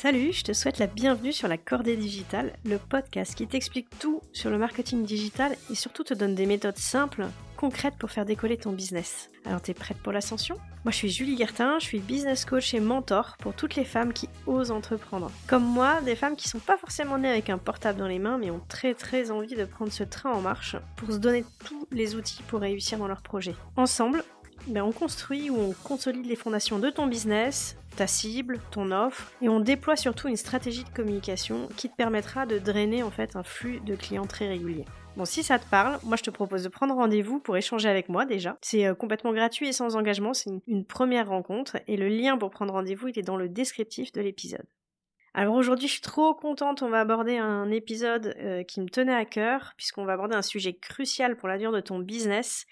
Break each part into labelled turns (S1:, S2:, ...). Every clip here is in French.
S1: Salut, je te souhaite la bienvenue sur la Cordée Digitale, le podcast qui t'explique tout sur le marketing digital et surtout te donne des méthodes simples, concrètes pour faire décoller ton business. Alors t'es prête pour l'ascension? Moi je suis Julie Guertin, je suis business coach et mentor pour toutes les femmes qui osent entreprendre. Comme moi, des femmes qui sont pas forcément nées avec un portable dans les mains mais ont très très envie de prendre ce train en marche pour se donner tous les outils pour réussir dans leur projet. Ensemble, ben, on construit ou on consolide les fondations de ton business, ta cible, ton offre, et on déploie surtout une stratégie de communication qui te permettra de drainer en fait un flux de clients très régulier. Bon, si ça te parle, moi je te propose de prendre rendez-vous pour échanger avec moi déjà. C'est euh, complètement gratuit et sans engagement, c'est une, première rencontre et le lien pour prendre rendez-vous il est dans le descriptif de l'épisode. Alors aujourd'hui, je suis trop contente, on va aborder un épisode euh, qui me tenait à cœur, puisqu'on va aborder un sujet crucial pour l'avenir de ton business,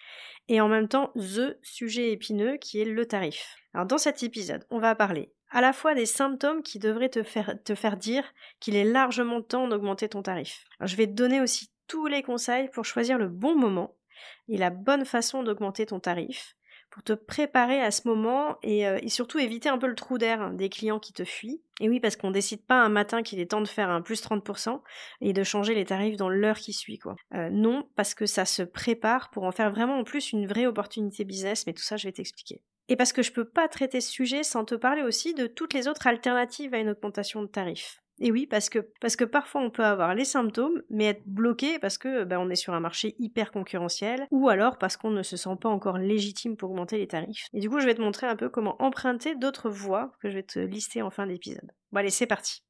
S1: et en même temps, the sujet épineux qui est le tarif. Alors dans cet épisode, on va parler à la fois des symptômes qui devraient te faire, te faire dire qu'il est largement temps d'augmenter ton tarif. Je vais te donner aussi tous les conseils pour choisir le bon moment et la bonne façon d'augmenter ton tarif pour te préparer à ce moment euh, et, surtout éviter un peu le trou d'air des clients qui te fuient. Et oui, parce qu'on décide pas un matin qu'il est temps de faire un plus 30% et de changer les tarifs dans l'heure qui suit, quoi. Euh, non, parce que ça se prépare pour en faire vraiment en plus une vraie opportunité business, mais tout ça je vais t'expliquer. Et parce que je peux pas traiter ce sujet sans te parler aussi de toutes les autres alternatives à une augmentation de tarifs. Et oui, parce que, parfois on peut avoir les symptômes, mais être bloqué parce que ben, on est sur un marché hyper concurrentiel, ou alors parce qu'on ne se sent pas encore légitime pour augmenter les tarifs. Et du coup, je vais te montrer un peu comment emprunter d'autres voies que je vais te lister en fin d'épisode. Bon allez, c'est parti.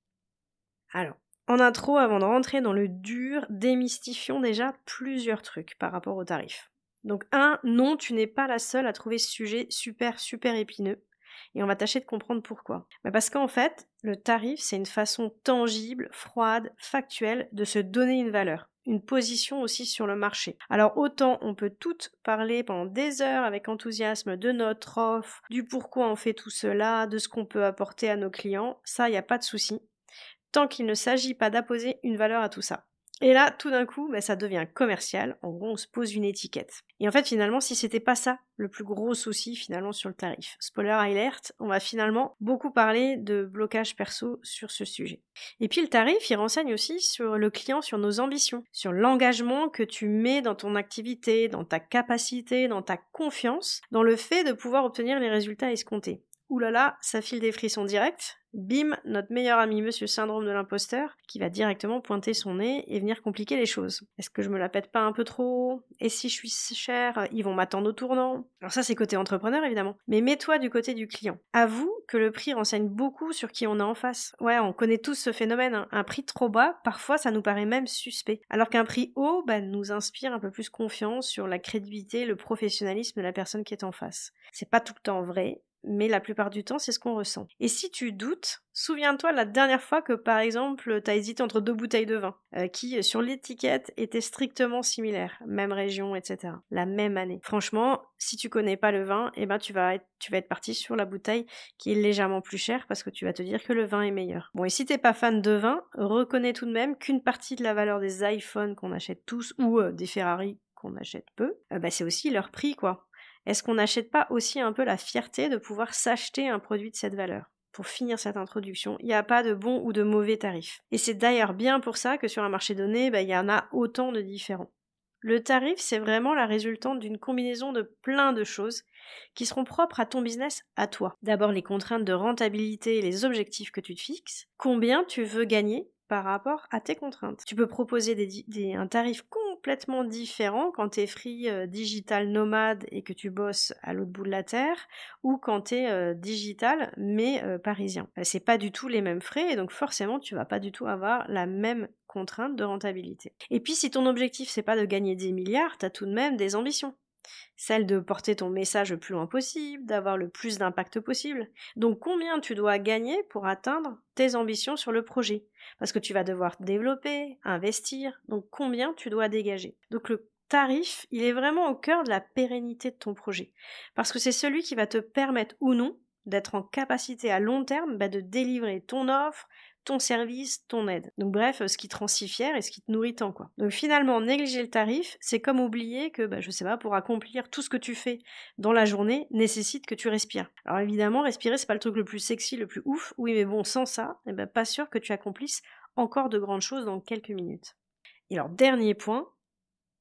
S1: Alors, en intro, avant de rentrer dans le dur, démystifions déjà plusieurs trucs par rapport aux tarifs. Donc un, non, tu n'es pas la seule à trouver ce sujet super super épineux et on va tâcher de comprendre pourquoi. Bah, parce qu'en fait, le tarif, c'est une façon tangible, froide, factuelle de se donner une valeur une position aussi sur le marché. Alors autant on peut toutes parler pendant des heures avec enthousiasme de notre offre, du pourquoi on fait tout cela, de ce qu'on peut apporter à nos clients, ça il n'y a pas de souci, tant qu'il ne s'agit pas d'apposer une valeur à tout ça. Et là, tout d'un coup, bah, ça devient commercial. En gros, on se pose une étiquette. Et en fait, finalement, si c'était pas ça le plus gros souci finalement sur le tarif. Spoiler alert, on va finalement beaucoup parler de blocage perso sur ce sujet. Et puis le tarif, il renseigne aussi sur le client, sur nos ambitions, sur l'engagement que tu mets dans ton activité, dans ta capacité, dans ta confiance, dans le fait de pouvoir obtenir les résultats escomptés. Ouh là là, ça file des frissons directs. Bim, notre meilleur ami Monsieur Syndrome de l'imposteur, qui va directement pointer son nez et venir compliquer les choses. Est-ce que je me la pète pas un peu trop? Et si je suis cher, ils vont m'attendre au tournant Alors ça c'est côté entrepreneur évidemment. Mais mets-toi du côté du client. Avoue que le prix renseigne beaucoup sur qui on a en face. Ouais, on connaît tous ce phénomène. Hein. Un prix trop bas, parfois ça nous paraît même suspect. Alors qu'un prix haut, bah, nous inspire un peu plus confiance sur la crédibilité, le professionnalisme de la personne qui est en face. C'est pas tout le temps vrai, mais la plupart du temps, c'est ce qu'on ressent. Et si tu doutes, souviens-toi la dernière fois que, par exemple, tu as hésité entre deux bouteilles de vin, euh, qui, sur l'étiquette, étaient strictement similaires, même région, etc. La même année. Franchement, si tu connais pas le vin, eh ben, tu vas être, tu vas être parti sur la bouteille qui est légèrement plus chère parce que tu vas te dire que le vin est meilleur. Bon, et si t'es pas fan de vin, reconnais tout de même qu'une partie de la valeur des iPhones qu'on achète tous ou euh, des Ferrari qu'on achète peu, euh, bah, c'est aussi leur prix, quoi. Est-ce qu'on n'achète pas aussi un peu la fierté de pouvoir s'acheter un produit de cette valeur pour finir cette introduction, il n'y a pas de bon ou de mauvais tarif. Et c'est d'ailleurs bien pour ça que sur un marché donné, bah, il y en a autant de différents. Le tarif, c'est vraiment la résultante d'une combinaison de plein de choses qui seront propres à ton business, à toi. D'abord les contraintes de rentabilité et les objectifs que tu te fixes, combien tu veux gagner par rapport à tes contraintes? Tu peux proposer un tarif complètement différent quand tu es free euh, digital nomade et que tu bosses à l'autre bout de la terre ou quand tu es euh, digital mais euh, parisien. C'est pas du tout les mêmes frais et donc forcément tu vas pas du tout avoir la même contrainte de rentabilité. Et puis si ton objectif c'est pas de gagner 10 milliards, tu as tout de même des ambitions celle de porter ton message le plus loin possible, d'avoir le plus d'impact possible. Donc combien tu dois gagner pour atteindre tes ambitions sur le projet? Parce que tu vas devoir développer, investir, donc combien tu dois dégager? Donc le tarif, il est vraiment au cœur de la pérennité de ton projet. Parce que c'est celui qui va te permettre ou non d'être en capacité à long terme bah, de délivrer ton offre, ton service, ton aide. Donc bref, ce qui te rend si fier et ce qui te nourrit tant quoi. Donc finalement, négliger le tarif, c'est comme oublier que, bah, je sais pas, pour accomplir tout ce que tu fais dans la journée, nécessite que tu respires. Alors évidemment, respirer, c'est pas le truc le plus sexy, le plus ouf, oui, mais bon, sans ça, eh ben, pas sûr que tu accomplisses encore de grandes choses dans quelques minutes. Et alors, dernier point,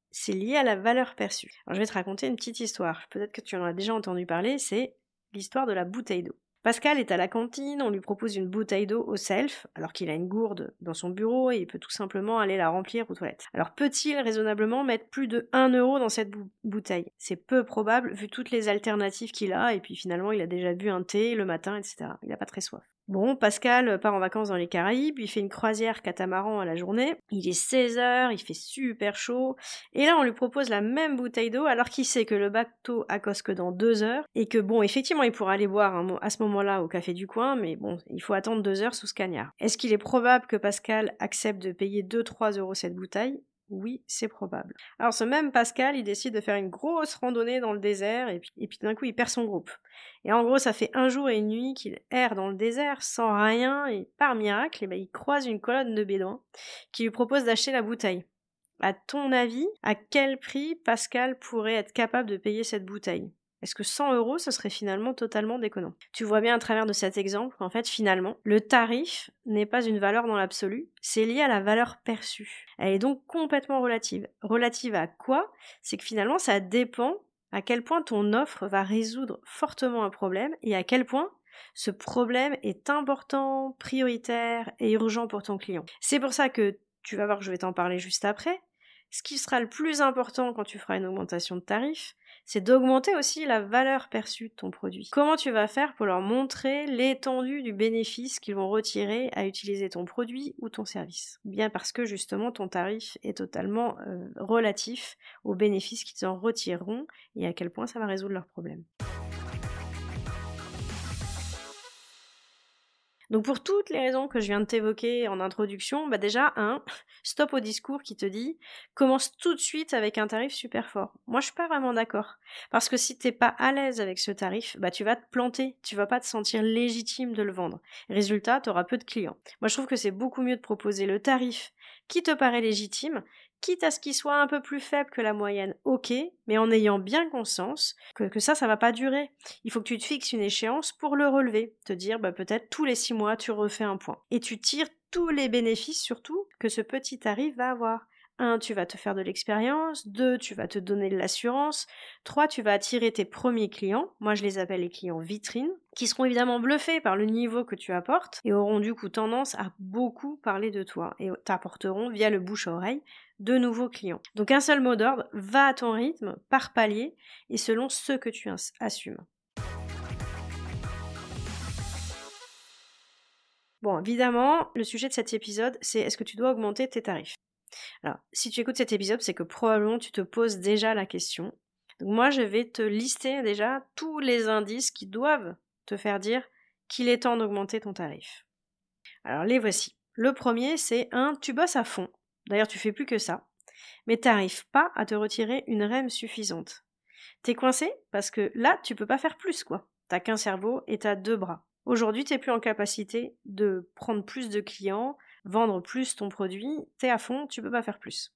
S1: c'est lié à la valeur perçue. Alors je vais te raconter une petite histoire. Peut-être que tu en as déjà entendu parler, c'est l'histoire de la bouteille d'eau. Pascal est à la cantine, on lui propose une bouteille d'eau au self, alors qu'il a une gourde dans son bureau et il peut tout simplement aller la remplir aux toilettes. Alors peut-il raisonnablement mettre plus de 1 euro dans cette bouteille? C'est peu probable vu toutes les alternatives qu'il a et puis finalement il a déjà bu un thé le matin, etc. Il n'a pas très soif. Bon, Pascal part en vacances dans les Caraïbes, il fait une croisière catamaran à la journée, il est 16h, il fait super chaud, et là on lui propose la même bouteille d'eau alors qu'il sait que le bateau accoste que dans deux heures, et que bon, effectivement il pourra aller boire à ce moment-là au café du coin, mais bon, il faut attendre deux heures sous ce cagnard. Est-ce qu'il est probable que Pascal accepte de payer 2-3 euros cette bouteille? Oui, c'est probable. Alors ce même Pascal, il décide de faire une grosse randonnée dans le désert et puis, d'un coup il perd son groupe. Et en gros, ça fait un jour et une nuit qu'il erre dans le désert sans rien et par miracle, eh ben, il croise une colonne de bédouins qui lui propose d'acheter la bouteille. À ton avis, à quel prix Pascal pourrait être capable de payer cette bouteille? Est-ce que 100 euros, ce serait finalement totalement déconnant? Tu vois bien à travers de cet exemple qu'en fait, finalement, le tarif n'est pas une valeur dans l'absolu, c'est lié à la valeur perçue. Elle est donc complètement relative. Relative à quoi? C'est que finalement, ça dépend à quel point ton offre va résoudre fortement un problème et à quel point ce problème est important, prioritaire et urgent pour ton client. C'est pour ça que tu vas voir je vais t'en parler juste après. Ce qui sera le plus important quand tu feras une augmentation de tarif, c'est d'augmenter aussi la valeur perçue de ton produit. Comment tu vas faire pour leur montrer l'étendue du bénéfice qu'ils vont retirer à utiliser ton produit ou ton service? Bien parce que justement ton tarif est totalement euh, relatif aux bénéfices qu'ils en retireront et à quel point ça va résoudre leurs problèmes. Donc pour toutes les raisons que je viens de t'évoquer en introduction, bah déjà, un, stop au discours qui te dit commence tout de suite avec un tarif super fort. Moi je suis pas vraiment d'accord. Parce que si t'es pas à l'aise avec ce tarif, bah tu vas te planter, tu vas pas te sentir légitime de le vendre. Résultat, tu auras peu de clients. Moi je trouve que c'est beaucoup mieux de proposer le tarif qui te paraît légitime quitte à ce qu'il soit un peu plus faible que la moyenne, ok, mais en ayant bien conscience que, ça, ça va pas durer. Il faut que tu te fixes une échéance pour le relever, te dire bah, peut-être tous les six mois tu refais un point. Et tu tires tous les bénéfices surtout que ce petit tarif va avoir. 1. Tu vas te faire de l'expérience. 2. Tu vas te donner de l'assurance. 3. Tu vas attirer tes premiers clients. Moi, je les appelle les clients vitrines, qui seront évidemment bluffés par le niveau que tu apportes et auront du coup tendance à beaucoup parler de toi et t'apporteront via le bouche à oreille de nouveaux clients. Donc un seul mot d'ordre, va à ton rythme, par palier et selon ce que tu assumes. Bon, évidemment, le sujet de cet épisode, c'est est-ce que tu dois augmenter tes tarifs? Alors, si tu écoutes cet épisode, c'est que probablement tu te poses déjà la question. Donc moi, je vais te lister déjà tous les indices qui doivent te faire dire qu'il est temps d'augmenter ton tarif. Alors les voici. Le premier, c'est un, tu bosses à fond. D'ailleurs, tu fais plus que ça. Mais t'arrives pas à te retirer une REM suffisante. T'es coincé parce que là, tu peux pas faire plus, quoi. T'as qu'un cerveau et t'as deux bras. Aujourd'hui, t'es plus en capacité de prendre plus de clients, vendre plus ton produit, t'es à fond, tu peux pas faire plus.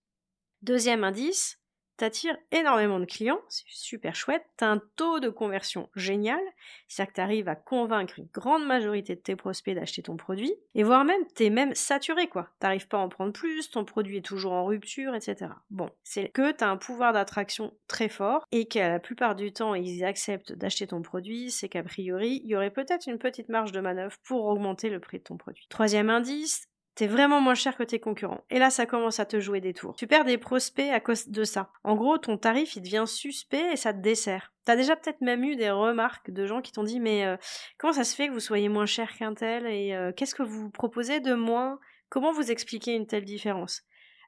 S1: Deuxième indice, t'attires énormément de clients, c'est super chouette, t'as un taux de conversion génial, c'est-à-dire que t'arrives à convaincre une grande majorité de tes prospects d'acheter ton produit, et voire même t'es même saturé quoi, t'arrives pas à en prendre plus, ton produit est toujours en rupture, etc. Bon, c'est que t'as un pouvoir d'attraction très fort, et qu'à la plupart du temps ils acceptent d'acheter ton produit, c'est qu'a priori il y aurait peut-être une petite marge de manœuvre pour augmenter le prix de ton produit. Troisième indice, c'est vraiment moins cher que tes concurrents. Et là, ça commence à te jouer des tours. Tu perds des prospects à cause de ça. En gros, ton tarif, il devient suspect et ça te dessert. T'as déjà peut-être même eu des remarques de gens qui t'ont dit mais euh, comment ça se fait que vous soyez moins cher qu'un tel et euh, qu'est-ce que vous proposez de moins? Comment vous expliquez une telle différence?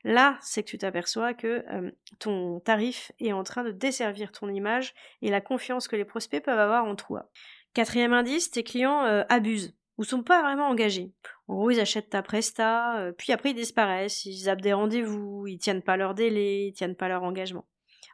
S1: Là, c'est que tu t'aperçois que euh, ton tarif est en train de desservir ton image et la confiance que les prospects peuvent avoir en toi. Quatrième indice, tes clients abusent ou sont pas vraiment engagés. En gros, ils achètent ta presta, euh, puis après ils disparaissent, ils zappent des rendez-vous, ils tiennent pas leur délai, ils tiennent pas leur engagement.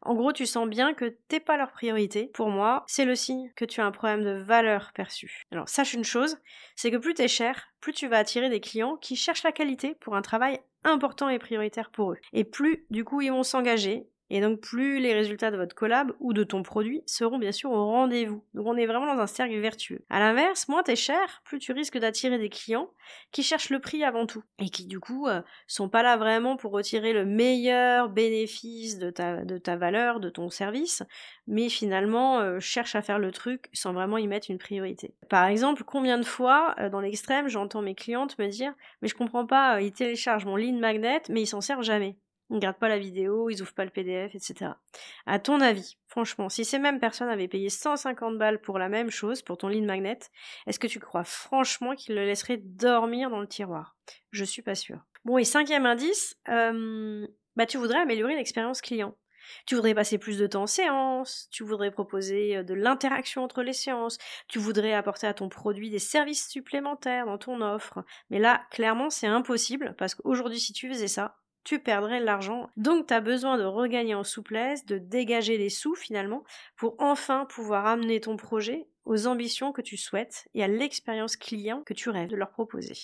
S1: En gros, tu sens bien que t'es pas leur priorité. Pour moi, c'est le signe que tu as un problème de valeur perçue. Alors, sache une chose, c'est que plus t'es cher, plus tu vas attirer des clients qui cherchent la qualité pour un travail important et prioritaire pour eux. Et plus, du coup, ils vont s'engager et donc plus les résultats de votre collab ou de ton produit seront bien sûr au rendez-vous. Donc on est vraiment dans un cercle vertueux. À l'inverse, moins t'es cher, plus tu risques d'attirer des clients qui cherchent le prix avant tout et qui du coup euh, sont pas là vraiment pour retirer le meilleur bénéfice de ta, de ta valeur, de ton service, mais finalement euh, cherchent à faire le truc sans vraiment y mettre une priorité. Par exemple, combien de fois euh, dans l'extrême j'entends mes clientes me dire mais je comprends pas, ils téléchargent mon lead magnet mais ils s'en servent jamais. Ils ne gardent pas la vidéo, ils ouvrent pas le PDF, etc. À ton avis, franchement, si ces mêmes personnes avaient payé 150 balles pour la même chose, pour ton lead magnet, est-ce que tu crois franchement qu'ils le laisseraient dormir dans le tiroir? Je suis pas sûre. Bon, et cinquième indice, euh, bah tu voudrais améliorer l'expérience client. Tu voudrais passer plus de temps en séance, tu voudrais proposer euh, de l'interaction entre les séances, tu voudrais apporter à ton produit des services supplémentaires dans ton offre. Mais là, clairement, c'est impossible parce qu'aujourd'hui, si tu faisais ça, tu perdrais l'argent. Donc tu as besoin de regagner en souplesse, de dégager les sous finalement, pour enfin pouvoir amener ton projet aux ambitions que tu souhaites et à l'expérience client que tu rêves de leur proposer.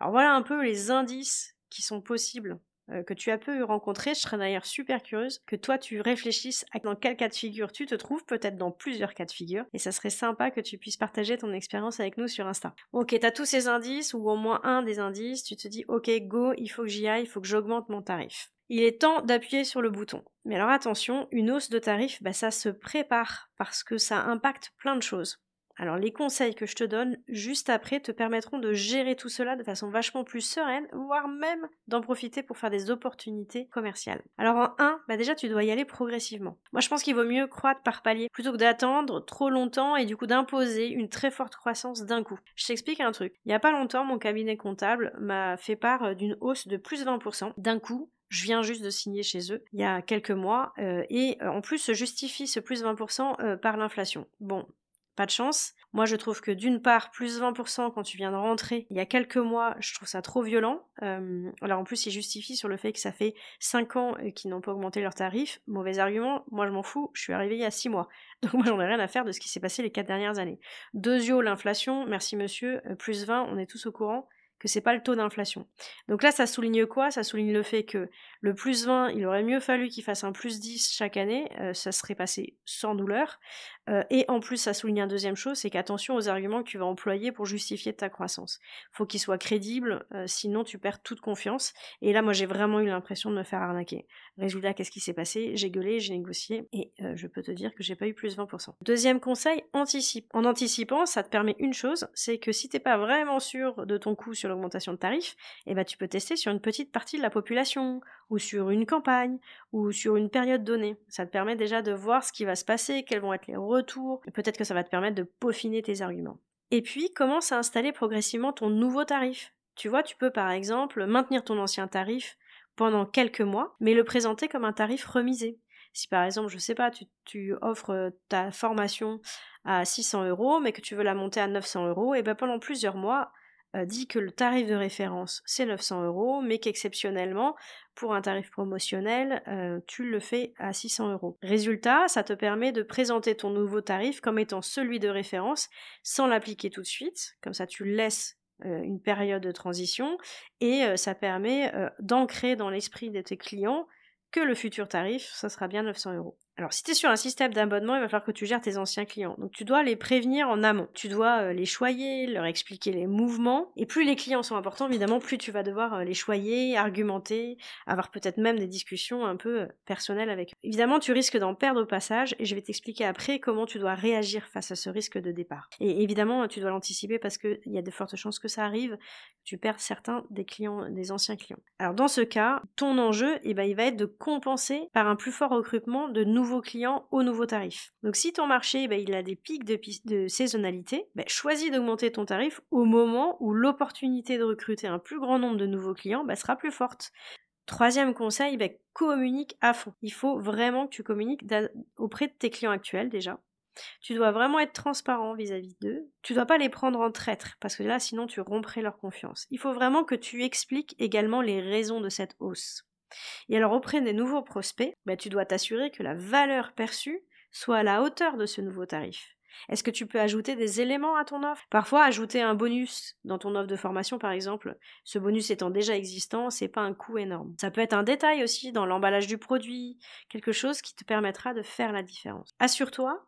S1: Alors voilà un peu les indices qui sont possibles que tu as pu rencontrer, je serais d'ailleurs super curieuse que toi tu réfléchisses à dans quel cas de figure tu te trouves, peut-être dans plusieurs cas de figure, et ça serait sympa que tu puisses partager ton expérience avec nous sur Insta. Ok, t'as tous ces indices, ou au moins un des indices, tu te dis ok go, il faut que j'y aille, il faut que j'augmente mon tarif. Il est temps d'appuyer sur le bouton. Mais alors attention, une hausse de tarif, bah, ça se prépare parce que ça impacte plein de choses. Alors les conseils que je te donne juste après te permettront de gérer tout cela de façon vachement plus sereine, voire même d'en profiter pour faire des opportunités commerciales. Alors en 1, bah déjà tu dois y aller progressivement. Moi je pense qu'il vaut mieux croître par palier plutôt que d'attendre trop longtemps et du coup d'imposer une très forte croissance d'un coup. Je t'explique un truc. Il n'y a pas longtemps, mon cabinet comptable m'a fait part d'une hausse de plus de 20% d'un coup je viens juste de signer chez eux il y a quelques mois euh, et euh, en plus se justifie ce plus 20% euh, par l'inflation. Bon, pas de chance. Moi, je trouve que d'une part, plus 20% quand tu viens de rentrer il y a quelques mois, je trouve ça trop violent. Euh, alors en plus, ils justifient sur le fait que ça fait 5 ans euh, qu'ils n'ont pas augmenté leurs tarifs. Mauvais argument, moi je m'en fous, je suis arrivée il y a 6 mois. Donc moi j'en ai rien à faire de ce qui s'est passé les 4 dernières années. Deuxio, l'inflation, merci monsieur, euh, plus 20, on est tous au courant que c'est pas le taux d'inflation. Donc là, ça souligne quoi? Ça souligne le fait que le plus 20, il aurait mieux fallu qu'il fasse un plus 10 chaque année, ça serait passé sans douleur. Euh, et en plus, ça souligne une deuxième chose, c'est qu'attention aux arguments que tu vas employer pour justifier ta croissance. Faut qu'ils soient crédibles, euh, sinon tu perds toute confiance. Et là, moi, j'ai vraiment eu l'impression de me faire arnaquer. Résultat, qu'est-ce qui s'est passé? J'ai gueulé, j'ai négocié, et euh, je peux te dire que j'ai pas eu plus 20%. Deuxième conseil, anticipe. En anticipant, ça te permet une chose, c'est que si t'es pas vraiment sûr de ton coût sur l'augmentation de tarifs, eh ben tu peux tester sur une petite partie de la population, ou sur une campagne, ou sur une période donnée. Ça te permet déjà de voir ce qui va se passer, quels vont être les retour, peut-être que ça va te permettre de peaufiner tes arguments. Et puis, commence à installer progressivement ton nouveau tarif. Tu vois, tu peux par exemple maintenir ton ancien tarif pendant quelques mois, mais le présenter comme un tarif remisé. Si par exemple, je sais pas, tu, offres ta formation à 600 euros, mais que tu veux la monter à 900 euros, et bien pendant plusieurs mois, euh, dis que le tarif de référence c'est 900 euros, mais qu'exceptionnellement, pour un tarif promotionnel, euh, tu le fais à 600 euros. Résultat, ça te permet de présenter ton nouveau tarif comme étant celui de référence sans l'appliquer tout de suite, comme ça tu laisses euh, une période de transition et ça permet d'ancrer dans l'esprit de tes clients que le futur tarif, ça sera bien 900 euros. Alors, si tu es sur un système d'abonnement, il va falloir que tu gères tes anciens clients. Donc, tu dois les prévenir en amont. Tu dois euh, les choyer, leur expliquer les mouvements. Et plus les clients sont importants, évidemment, plus tu vas devoir euh, les choyer, argumenter, avoir peut-être même des discussions un peu euh, personnelles avec eux. Évidemment, tu risques d'en perdre au passage et je vais t'expliquer après comment tu dois réagir face à ce risque de départ. Et évidemment, tu dois l'anticiper parce qu'il y a de fortes chances que ça arrive, tu perds certains des clients, des anciens clients. Alors, dans ce cas, ton enjeu, eh ben, il va être de compenser par un plus fort recrutement de nouveaux nouveaux clients au nouveau tarif. Donc si ton marché bah, il a des pics de, saisonnalité, bah, choisis d'augmenter ton tarif au moment où l'opportunité de recruter un plus grand nombre de nouveaux clients bah, sera plus forte. Troisième conseil, communique à fond. Il faut vraiment que tu communiques auprès de tes clients actuels déjà. Tu dois vraiment être transparent vis-à-vis d'eux. Tu dois pas les prendre en traître, parce que là, sinon, tu romprais leur confiance. Il faut vraiment que tu expliques également les raisons de cette hausse. Et alors, auprès des nouveaux prospects, bah, tu dois t'assurer que la valeur perçue soit à la hauteur de ce nouveau tarif. Est-ce que tu peux ajouter des éléments à ton offre? Parfois, ajouter un bonus dans ton offre de formation, par exemple, ce bonus étant déjà existant, c'est pas un coût énorme. Ça peut être un détail aussi dans l'emballage du produit, quelque chose qui te permettra de faire la différence. Assure-toi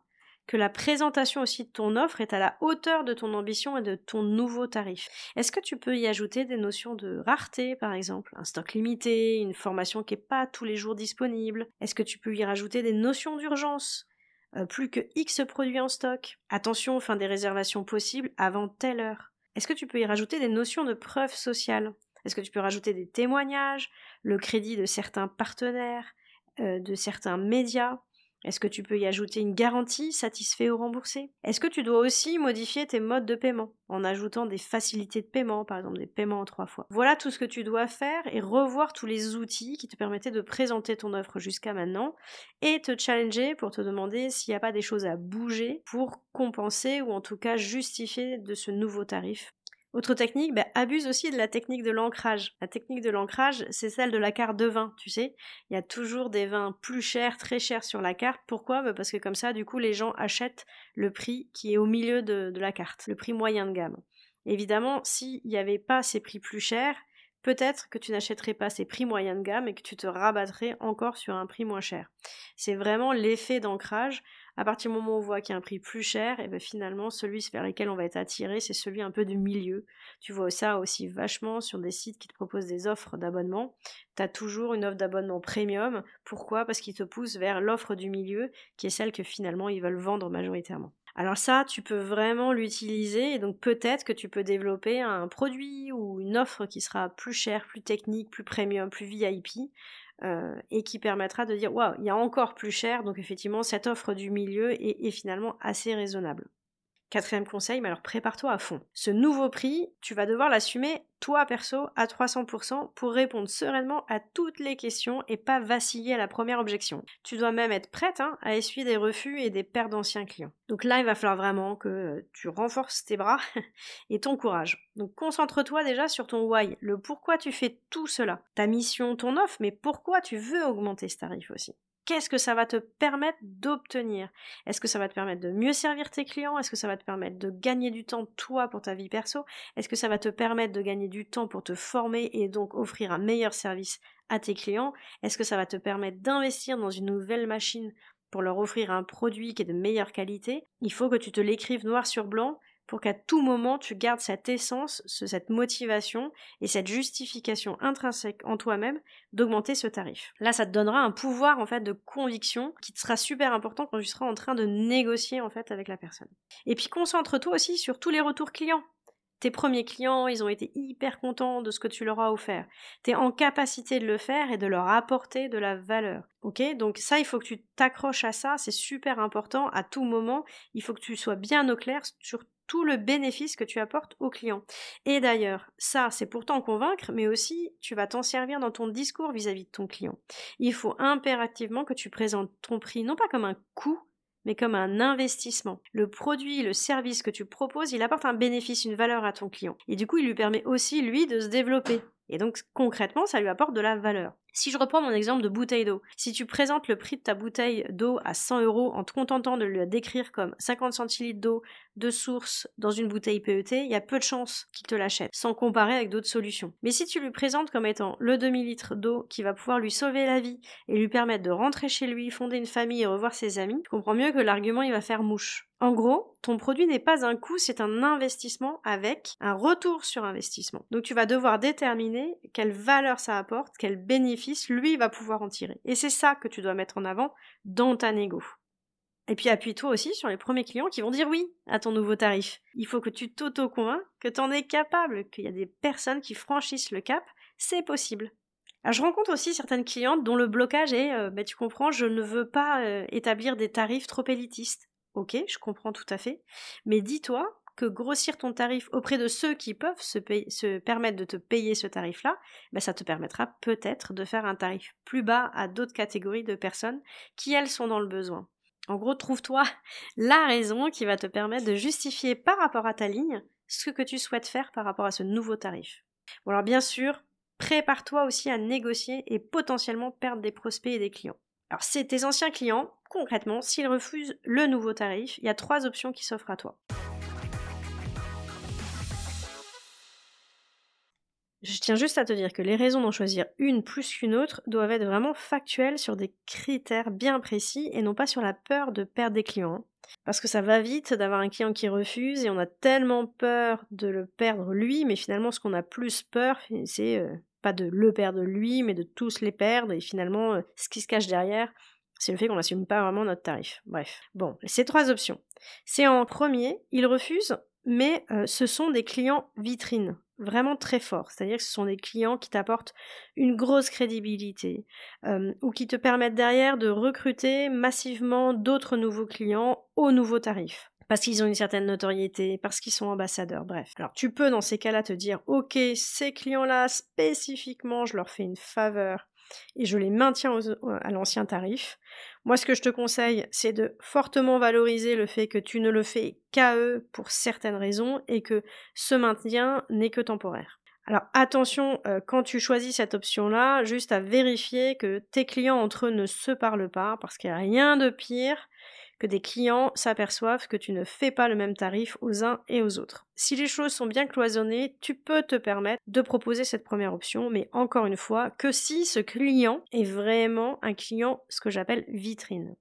S1: que la présentation aussi de ton offre est à la hauteur de ton ambition et de ton nouveau tarif. Est-ce que tu peux y ajouter des notions de rareté, par exemple, un stock limité, une formation qui n'est pas tous les jours disponible? Est-ce que tu peux y rajouter des notions d'urgence? Euh, plus que X produits en stock. Attention, fin des réservations possibles avant telle heure. Est-ce que tu peux y rajouter des notions de preuve sociale? Est-ce que tu peux rajouter des témoignages, le crédit de certains partenaires, euh, de certains médias? Est-ce que tu peux y ajouter une garantie satisfait ou remboursé? Est-ce que tu dois aussi modifier tes modes de paiement en ajoutant des facilités de paiement, par exemple des paiements en trois fois? Voilà tout ce que tu dois faire et revoir tous les outils qui te permettaient de présenter ton offre jusqu'à maintenant et te challenger pour te demander s'il n'y a pas des choses à bouger pour compenser ou en tout cas justifier de ce nouveau tarif autre technique, bah, abuse aussi de la technique de l'ancrage. La technique de l'ancrage, c'est celle de la carte de vin, tu sais. Il y a toujours des vins plus chers, très chers sur la carte. Pourquoi? Bah, Parce que comme ça, du coup, les gens achètent le prix qui est au milieu de, de la carte, le prix moyen de gamme. Évidemment, s'il n'y avait pas ces prix plus chers, peut-être que tu n'achèterais pas ces prix moyen de gamme et que tu te rabattrais encore sur un prix moins cher. C'est vraiment l'effet d'ancrage à partir du moment où on voit qu'il y a un prix plus cher, et bien finalement, celui vers lequel on va être attiré, c'est celui un peu du milieu. Tu vois ça aussi vachement sur des sites qui te proposent des offres d'abonnement. Tu as toujours une offre d'abonnement premium. Pourquoi? Parce qu'ils te poussent vers l'offre du milieu, qui est celle que finalement ils veulent vendre majoritairement. Alors ça, tu peux vraiment l'utiliser et donc peut-être que tu peux développer un produit ou une offre qui sera plus cher, plus technique, plus premium, plus VIP euh, et qui permettra de dire waouh, il y a encore plus cher, donc effectivement cette offre du milieu est finalement assez raisonnable. Quatrième conseil, mais alors prépare-toi à fond. Ce nouveau prix, tu vas devoir l'assumer toi perso à 300% pour répondre sereinement à toutes les questions et pas vaciller à la première objection. Tu dois même être prête hein, à essuyer des refus et des pertes d'anciens clients. Donc là, il va falloir vraiment que tu renforces tes bras et ton courage. Donc concentre-toi déjà sur ton why, le pourquoi tu fais tout cela. Ta mission, ton offre, mais pourquoi tu veux augmenter ce tarif aussi qu'est-ce que ça va te permettre d'obtenir? Est-ce que ça va te permettre de mieux servir tes clients? Est-ce que ça va te permettre de gagner du temps toi pour ta vie perso? Est-ce que ça va te permettre de gagner du temps pour te former et donc offrir un meilleur service à tes clients? Est-ce que ça va te permettre d'investir dans une nouvelle machine pour leur offrir un produit qui est de meilleure qualité? Il faut que tu te l'écrives noir sur blanc pour qu'à tout moment tu gardes cette essence, cette motivation et cette justification intrinsèque en toi-même d'augmenter ce tarif. Là, ça te donnera un pouvoir en fait de conviction qui te sera super important quand tu seras en train de négocier en fait avec la personne. Et puis concentre-toi aussi sur tous les retours clients. Tes premiers clients, ils ont été hyper contents de ce que tu leur as offert. Tu es en capacité de le faire et de leur apporter de la valeur. Ok? Donc ça, il faut que tu t'accroches à ça, c'est super important à tout moment. Il faut que tu sois bien au clair sur tout le bénéfice que tu apportes au client. Et d'ailleurs, ça, c'est pour t'en convaincre, mais aussi tu vas t'en servir dans ton discours vis-à-vis de ton client. Il faut impérativement que tu présentes ton prix non pas comme un coût, mais comme un investissement. Le produit, le service que tu proposes, il apporte un bénéfice, une valeur à ton client. Et du coup, il lui permet aussi, lui, de se développer. Et donc, concrètement, ça lui apporte de la valeur. Si je reprends mon exemple de bouteille d'eau, si tu présentes le prix de ta bouteille d'eau à 100 euros en te contentant de le décrire comme 50 centilitres d'eau de source dans une bouteille PET, il y a peu de chances qu'il te l'achète, sans comparer avec d'autres solutions. Mais si tu lui présentes comme étant le demi-litre d'eau qui va pouvoir lui sauver la vie et lui permettre de rentrer chez lui, fonder une famille et revoir ses amis, tu comprends mieux que l'argument il va faire mouche. En gros, ton produit n'est pas un coût, c'est un investissement avec un retour sur investissement. Donc tu vas devoir déterminer quelle valeur ça apporte, quel bénéfice lui va pouvoir en tirer. Et c'est ça que tu dois mettre en avant dans ta négo. Et puis appuie-toi aussi sur les premiers clients qui vont dire oui à ton nouveau tarif. Il faut que tu t'auto-convaincs que tu en es capable, qu'il y a des personnes qui franchissent le cap, c'est possible. Je rencontre aussi certaines clientes dont le blocage est, euh, bah, tu comprends, je ne veux pas euh, établir des tarifs trop élitistes. Ok, je comprends tout à fait. Mais dis-toi que grossir ton tarif auprès de ceux qui peuvent se, permettre de te payer ce tarif-là, bah, ça te permettra peut-être de faire un tarif plus bas à d'autres catégories de personnes qui, elles, sont dans le besoin. En gros, trouve-toi la raison qui va te permettre de justifier par rapport à ta ligne ce que tu souhaites faire par rapport à ce nouveau tarif. Bon alors bien sûr, prépare-toi aussi à négocier et potentiellement perdre des prospects et des clients. Alors c'est tes anciens clients, concrètement, s'ils refusent le nouveau tarif, il y a trois options qui s'offrent à toi. Je tiens juste à te dire que les raisons d'en choisir une plus qu'une autre doivent être vraiment factuelles sur des critères bien précis et non pas sur la peur de perdre des clients. Parce que ça va vite d'avoir un client qui refuse et on a tellement peur de le perdre lui, mais finalement ce qu'on a plus peur, c'est euh, pas de le perdre lui, mais de tous les perdre et finalement euh, ce qui se cache derrière, c'est le fait qu'on n'assume pas vraiment notre tarif. Bref. Bon, ces trois options. C'est en premier, il refuse, mais euh, ce sont des clients vitrines vraiment très fort. C'est-à-dire que ce sont des clients qui t'apportent une grosse crédibilité euh, ou qui te permettent derrière de recruter massivement d'autres nouveaux clients au nouveau tarif. Parce qu'ils ont une certaine notoriété, parce qu'ils sont ambassadeurs, bref. Alors tu peux dans ces cas-là te dire, ok, ces clients-là spécifiquement, je leur fais une faveur et je les maintiens à l'ancien tarif. Moi, ce que je te conseille, c'est de fortement valoriser le fait que tu ne le fais qu'à eux pour certaines raisons et que ce maintien n'est que temporaire. Alors attention, euh, quand tu choisis cette option-là, juste à vérifier que tes clients entre eux ne se parlent pas, parce qu'il n'y a rien de pire que des clients s'aperçoivent que tu ne fais pas le même tarif aux uns et aux autres. Si les choses sont bien cloisonnées, tu peux te permettre de proposer cette première option, mais encore une fois, que si ce client est vraiment un client, ce que j'appelle vitrine.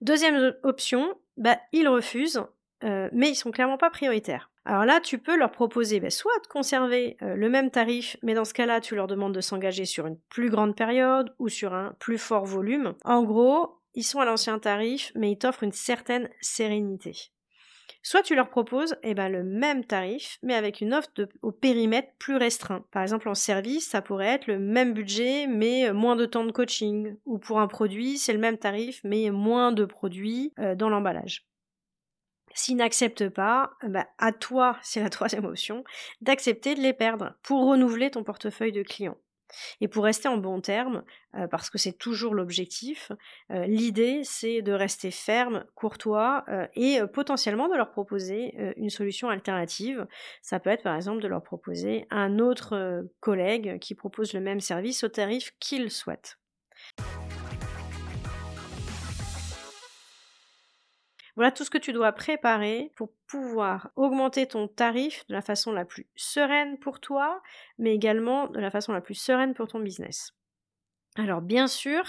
S1: Deuxième option, bah, ils refusent, euh, mais ils sont clairement pas prioritaires. Alors là, tu peux leur proposer bah, soit de conserver euh, le même tarif, mais dans ce cas-là, tu leur demandes de s'engager sur une plus grande période ou sur un plus fort volume. En gros, ils sont à l'ancien tarif, mais ils t'offrent une certaine sérénité. Soit tu leur proposes eh ben, le même tarif, mais avec une offre au périmètre plus restreint. Par exemple, en service, ça pourrait être le même budget, mais euh, moins de temps de coaching. Ou pour un produit, c'est le même tarif, mais moins de produits euh, dans l'emballage. S'ils n'acceptent pas, eh ben, à toi, c'est la troisième option, d'accepter de les perdre pour renouveler ton portefeuille de clients. Et pour rester en bon terme, euh, parce que c'est toujours l'objectif, euh, l'idée c'est de rester ferme, courtois euh, et potentiellement de leur proposer une solution alternative. Ça peut être par exemple de leur proposer un autre collègue qui propose le même service au tarif qu'ils souhaitent. Voilà tout ce que tu dois préparer pour pouvoir augmenter ton tarif de la façon la plus sereine pour toi, mais également de la façon la plus sereine pour ton business. Alors bien sûr,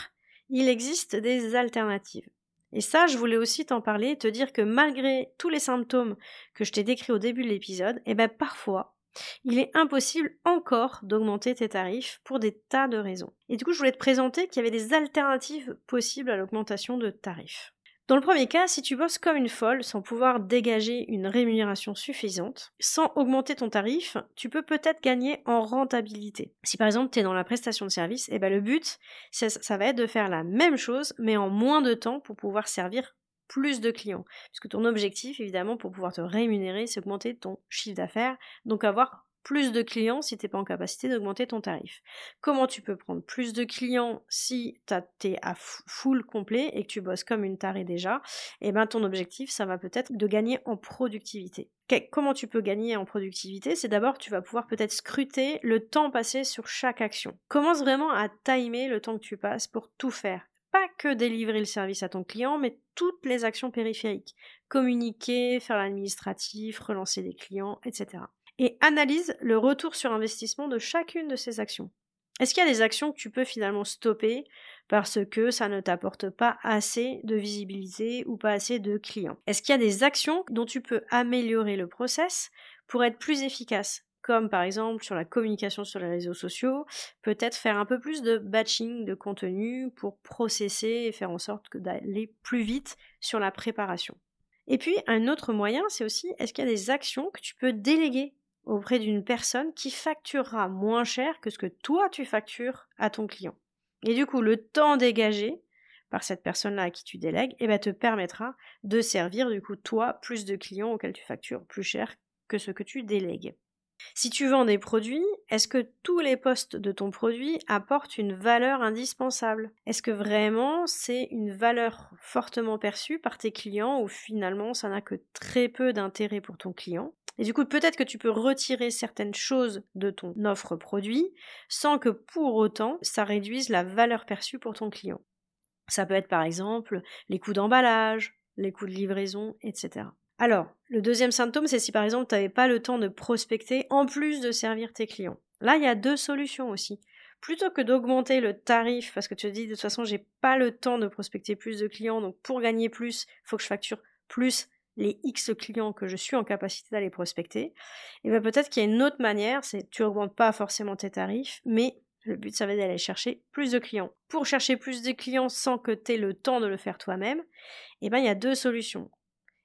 S1: il existe des alternatives. Et ça, je voulais aussi t'en parler, te dire que malgré tous les symptômes que je t'ai décrits au début de l'épisode, eh ben parfois, il est impossible encore d'augmenter tes tarifs pour des tas de raisons. Et du coup, je voulais te présenter qu'il y avait des alternatives possibles à l'augmentation de tarifs. Dans le premier cas, si tu bosses comme une folle sans pouvoir dégager une rémunération suffisante, sans augmenter ton tarif, tu peux peut-être gagner en rentabilité. Si par exemple tu es dans la prestation de service, eh ben le but, ça, ça va être de faire la même chose, mais en moins de temps pour pouvoir servir plus de clients. Puisque ton objectif, évidemment, pour pouvoir te rémunérer, c'est augmenter ton chiffre d'affaires, donc avoir plus de clients si tu n'es pas en capacité d'augmenter ton tarif. Comment tu peux prendre plus de clients si tu es à full complet et que tu bosses comme une tarée déjà? Et eh ben ton objectif, ça va peut-être de gagner en productivité. Comment tu peux gagner en productivité? C'est d'abord tu vas pouvoir peut-être scruter le temps passé sur chaque action. Commence vraiment à timer le temps que tu passes pour tout faire pas que délivrer le service à ton client, mais toutes les actions périphériques. Communiquer, faire l'administratif, relancer des clients, etc et analyse le retour sur investissement de chacune de ces actions. Est-ce qu'il y a des actions que tu peux finalement stopper parce que ça ne t'apporte pas assez de visibilité ou pas assez de clients? Est-ce qu'il y a des actions dont tu peux améliorer le process pour être plus efficace? Comme par exemple sur la communication sur les réseaux sociaux, peut-être faire un peu plus de batching de contenu pour processer et faire en sorte d'aller plus vite sur la préparation. Et puis un autre moyen, c'est aussi est-ce qu'il y a des actions que tu peux déléguer auprès d'une personne qui facturera moins cher que ce que toi tu factures à ton client. Et du coup, le temps dégagé par cette personne-là à qui tu délègues, eh ben, te permettra de servir du coup toi plus de clients auxquels tu factures plus cher que ce que tu délègues. Si tu vends des produits, est-ce que tous les postes de ton produit apportent une valeur indispensable? Est-ce que vraiment c'est une valeur fortement perçue par tes clients ou finalement ça n'a que très peu d'intérêt pour ton client? Et du coup, peut-être que tu peux retirer certaines choses de ton offre produit sans que pour autant ça réduise la valeur perçue pour ton client. Ça peut être par exemple les coûts d'emballage, les coûts de livraison, etc. Alors, le deuxième symptôme, c'est si par exemple tu n'avais pas le temps de prospecter en plus de servir tes clients. Là, il y a deux solutions aussi. Plutôt que d'augmenter le tarif, parce que tu te dis de toute façon, j'ai pas le temps de prospecter plus de clients, donc pour gagner plus, il faut que je facture plus les X clients que je suis en capacité d'aller prospecter. Et bien peut-être qu'il y a une autre manière, c'est tu augmentes pas forcément tes tarifs, mais le but, ça va être d'aller chercher plus de clients. Pour chercher plus de clients sans que tu aies le temps de le faire toi-même, eh ben, il y a deux solutions.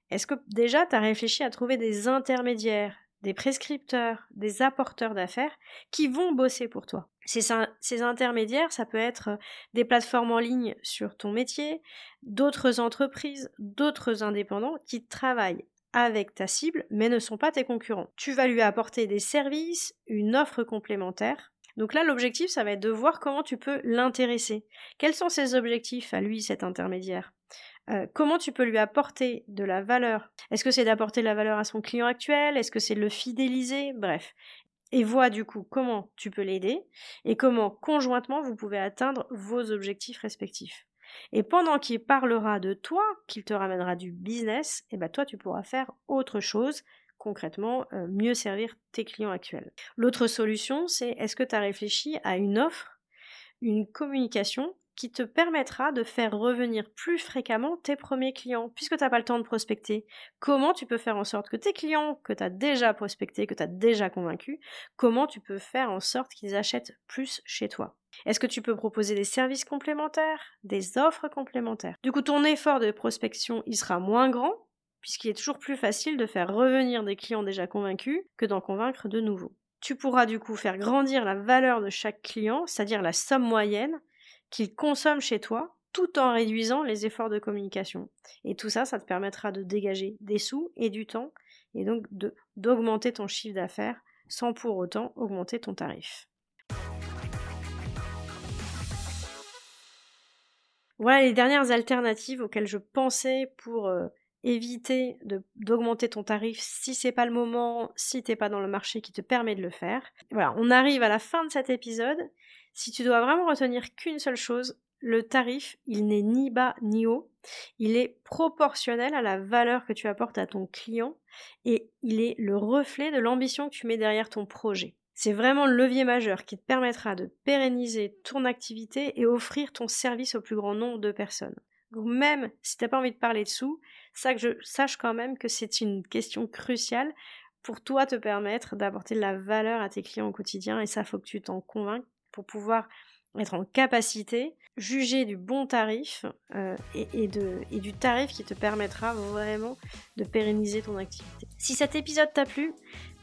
S1: Est-ce que déjà tu as réfléchi à trouver des intermédiaires, des prescripteurs, des apporteurs d'affaires qui vont bosser pour toi ces, intermédiaires, ça peut être euh, des plateformes en ligne sur ton métier, d'autres entreprises, d'autres indépendants qui travaillent avec ta cible mais ne sont pas tes concurrents. Tu vas lui apporter des services, une offre complémentaire. Donc là, l'objectif, ça va être de voir comment tu peux l'intéresser. Quels sont ses objectifs à lui, cet intermédiaire? Euh, comment tu peux lui apporter de la valeur? Est-ce que c'est d'apporter de la valeur à son client actuel? Est-ce que c'est de le fidéliser? Bref. Et vois du coup comment tu peux l'aider et comment conjointement vous pouvez atteindre vos objectifs respectifs. Et pendant qu'il parlera de toi, qu'il te ramènera du business, et eh ben toi tu pourras faire autre chose, concrètement euh, mieux servir tes clients actuels. L'autre solution, c'est est-ce que tu as réfléchi à une offre, une communication qui te permettra de faire revenir plus fréquemment tes premiers clients, puisque tu n'as pas le temps de prospecter. Comment tu peux faire en sorte que tes clients que tu as déjà prospectés, que tu as déjà convaincus, comment tu peux faire en sorte qu'ils achètent plus chez toi? Est-ce que tu peux proposer des services complémentaires, des offres complémentaires? Du coup, ton effort de prospection, il sera moins grand, puisqu'il est toujours plus facile de faire revenir des clients déjà convaincus que d'en convaincre de nouveaux. Tu pourras du coup faire grandir la valeur de chaque client, c'est-à-dire la somme moyenne, qu'ils consomment chez toi tout en réduisant les efforts de communication. Et tout ça, ça te permettra de dégager des sous et du temps et donc d'augmenter ton chiffre d'affaires sans pour autant augmenter ton tarif. Voilà les dernières alternatives auxquelles je pensais pour euh, éviter d'augmenter ton tarif si c'est pas le moment, si t'es pas dans le marché qui te permet de le faire. Voilà, on arrive à la fin de cet épisode si tu dois vraiment retenir qu'une seule chose, le tarif, il n'est ni bas ni haut, il est proportionnel à la valeur que tu apportes à ton client et il est le reflet de l'ambition que tu mets derrière ton projet. C'est vraiment le levier majeur qui te permettra de pérenniser ton activité et offrir ton service au plus grand nombre de personnes. Même si tu n'as pas envie de parler de sous, ça que je sache quand même que c'est une question cruciale pour toi te permettre d'apporter de la valeur à tes clients au quotidien et ça faut que tu t'en convainques pour pouvoir être en capacité, juger du bon tarif euh, et, du tarif qui te permettra vraiment de pérenniser ton activité. Si cet épisode t'a plu,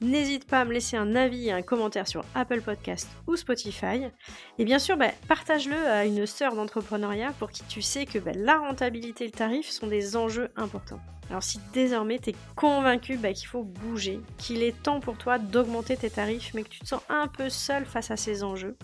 S1: n'hésite pas à me laisser un avis et un commentaire sur Apple Podcast ou Spotify. Et bien sûr, bah, partage-le à une sœur d'entrepreneuriat pour qui tu sais que bah, la rentabilité et le tarif sont des enjeux importants. Alors si désormais tu es convaincu bah, qu'il faut bouger, qu'il est temps pour toi d'augmenter tes tarifs, mais que tu te sens un peu seul face à ces enjeux,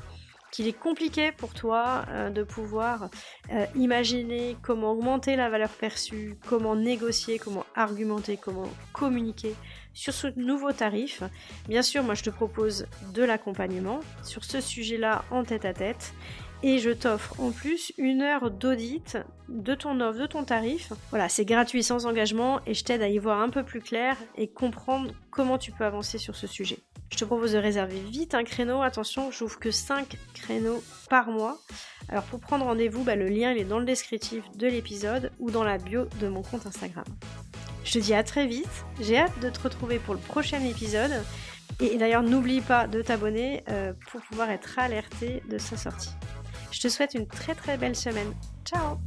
S1: qu'il est compliqué pour toi euh, de pouvoir euh, imaginer comment augmenter la valeur perçue, comment négocier, comment argumenter, comment communiquer sur ce nouveau tarif. Bien sûr, moi je te propose de l'accompagnement sur ce sujet-là en tête à tête et je t'offre en plus une heure d'audit de ton offre, de ton tarif. Voilà, c'est gratuit sans engagement et je t'aide à y voir un peu plus clair et comprendre comment tu peux avancer sur ce sujet. Je te propose de réserver vite un créneau. Attention, j'ouvre que 5 créneaux par mois. Alors pour prendre rendez-vous, bah, le lien il est dans le descriptif de l'épisode ou dans la bio de mon compte Instagram. Je te dis à très vite. J'ai hâte de te retrouver pour le prochain épisode. Et d'ailleurs, n'oublie pas de t'abonner euh, pour pouvoir être alerté de sa sortie. Je te souhaite une très très belle semaine. Ciao